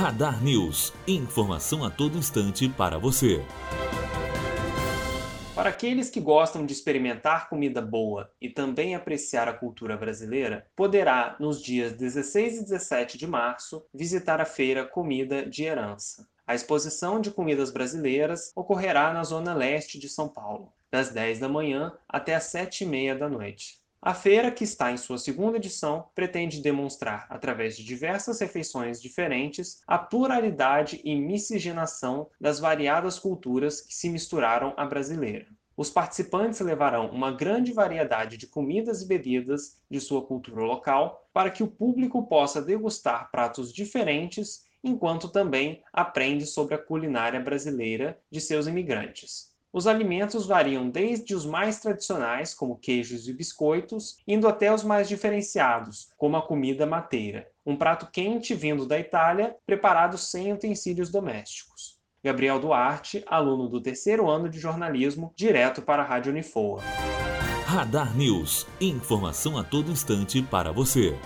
Radar News. Informação a todo instante para você. Para aqueles que gostam de experimentar comida boa e também apreciar a cultura brasileira, poderá, nos dias 16 e 17 de março, visitar a feira Comida de Herança. A exposição de comidas brasileiras ocorrerá na zona leste de São Paulo, das 10 da manhã até as 7 e meia da noite. A feira, que está em sua segunda edição, pretende demonstrar, através de diversas refeições diferentes, a pluralidade e miscigenação das variadas culturas que se misturaram à brasileira. Os participantes levarão uma grande variedade de comidas e bebidas de sua cultura local para que o público possa degustar pratos diferentes, enquanto também aprende sobre a culinária brasileira de seus imigrantes. Os alimentos variam desde os mais tradicionais, como queijos e biscoitos, indo até os mais diferenciados, como a comida mateira, um prato quente vindo da Itália, preparado sem utensílios domésticos. Gabriel Duarte, aluno do terceiro ano de jornalismo, direto para a Rádio Unifoa. Radar News. Informação a todo instante para você.